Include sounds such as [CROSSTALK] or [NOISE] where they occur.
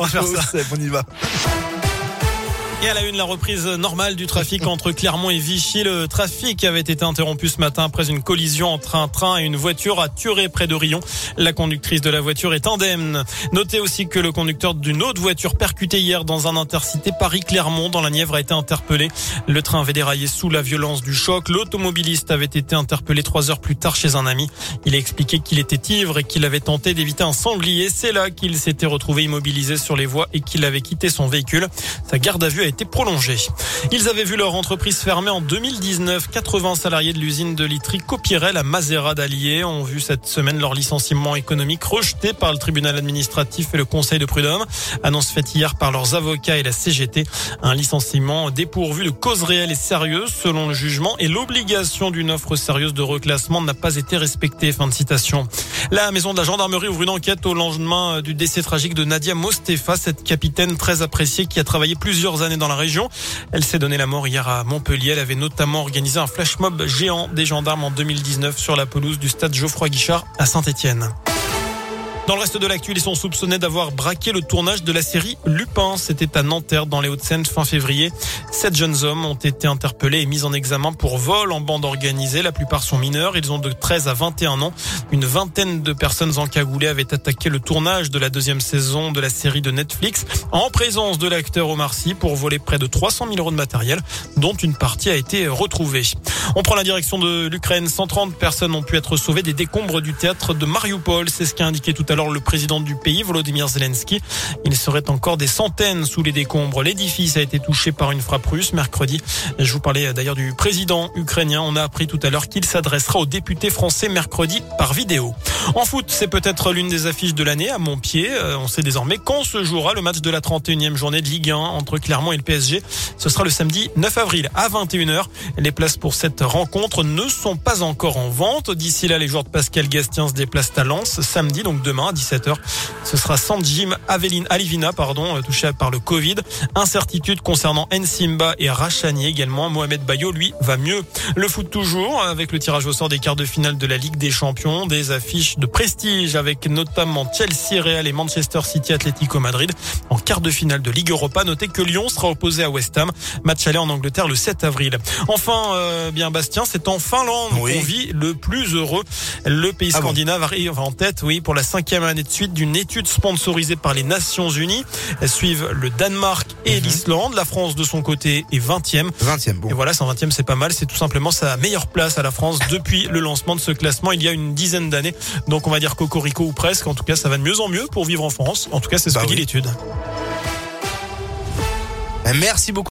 On va faire ça. on y va. Et à la une, la reprise normale du trafic [LAUGHS] entre Clermont et Vichy. Le trafic avait été interrompu ce matin après une collision entre un train et une voiture à Turé près de Rion. La conductrice de la voiture est indemne. Notez aussi que le conducteur d'une autre voiture percutée hier dans un intercité Paris-Clermont dans la Nièvre a été interpellé. Le train avait déraillé sous la violence du choc. L'automobiliste avait été interpellé trois heures plus tard chez un ami. Il a expliqué qu'il était ivre et qu'il avait tenté d'éviter un sanglier. C'est là qu'il s'était retrouvé immobilisé sur les voies et qu'il avait quitté son véhicule. Sa garde à vue été prolongée. Ils avaient vu leur entreprise fermer en 2019. 80 salariés de l'usine de literie Copirel à Mazera d'Allier ont vu cette semaine leur licenciement économique rejeté par le tribunal administratif et le conseil de prud'homme. Annonce faite hier par leurs avocats et la CGT. Un licenciement dépourvu de cause réelle et sérieuse selon le jugement et l'obligation d'une offre sérieuse de reclassement n'a pas été respectée. Fin de citation. La maison de la gendarmerie ouvre une enquête au lendemain du décès tragique de Nadia Mostefa, cette capitaine très appréciée qui a travaillé plusieurs années dans la région. Elle s'est donné la mort hier à Montpellier. Elle avait notamment organisé un flash mob géant des gendarmes en 2019 sur la pelouse du stade Geoffroy Guichard à Saint-Étienne. Dans le reste de l'actu, ils sont soupçonnés d'avoir braqué le tournage de la série Lupin. C'était à Nanterre, dans les Hauts-de-Seine, fin février. Sept jeunes hommes ont été interpellés et mis en examen pour vol en bande organisée. La plupart sont mineurs. Ils ont de 13 à 21 ans. Une vingtaine de personnes encagoulées avaient attaqué le tournage de la deuxième saison de la série de Netflix en présence de l'acteur Omar Sy pour voler près de 300 000 euros de matériel, dont une partie a été retrouvée. On prend la direction de l'Ukraine. 130 personnes ont pu être sauvées des décombres du théâtre de Mariupol. C'est ce qu'a indiqué tout à l'heure le président du pays, Volodymyr Zelensky. Il serait encore des centaines sous les décombres. L'édifice a été touché par une frappe russe mercredi. Je vous parlais d'ailleurs du président ukrainien. On a appris tout à l'heure qu'il s'adressera aux députés français mercredi par vidéo. En foot, c'est peut-être l'une des affiches de l'année à Montpied. Euh, on sait désormais quand se jouera le match de la 31e journée de Ligue 1 entre Clermont et le PSG. Ce sera le samedi 9 avril à 21h. Les places pour cette rencontre ne sont pas encore en vente. D'ici là, les joueurs de Pascal Gastien se déplacent à Lens samedi, donc demain à 17h. Ce sera Sanjim Aveline Alivina, pardon, euh, touché par le Covid. Incertitude concernant Nsimba et Rachani également. Mohamed Bayo, lui, va mieux. Le foot toujours, avec le tirage au sort des quarts de finale de la Ligue des Champions, des affiches de prestige avec notamment Chelsea, Real et Manchester City Atlético Madrid. En quart de finale de Ligue Europa, notez que Lyon sera opposé à West Ham. Match aller en Angleterre le 7 avril. Enfin, euh, bien Bastien, c'est en Finlande Oui. qu'on vit le plus heureux. Le pays Ah bon scandinave arrive en tête, oui, pour la cinquième année de suite d'une étude sponsorisée par les Nations Unies. Elles suivent le Danemark et l'Islande. La France, de son côté, est 20e. 20e, bon. Et voilà, 120e, c'est pas mal. C'est tout simplement sa meilleure place à la France depuis le lancement de ce classement il y a une dizaine d'années. Donc on va dire cocorico ou presque. En tout cas, ça va de mieux en mieux pour vivre en France. En tout cas, c'est ce Bah que dit l'étude. Merci beaucoup.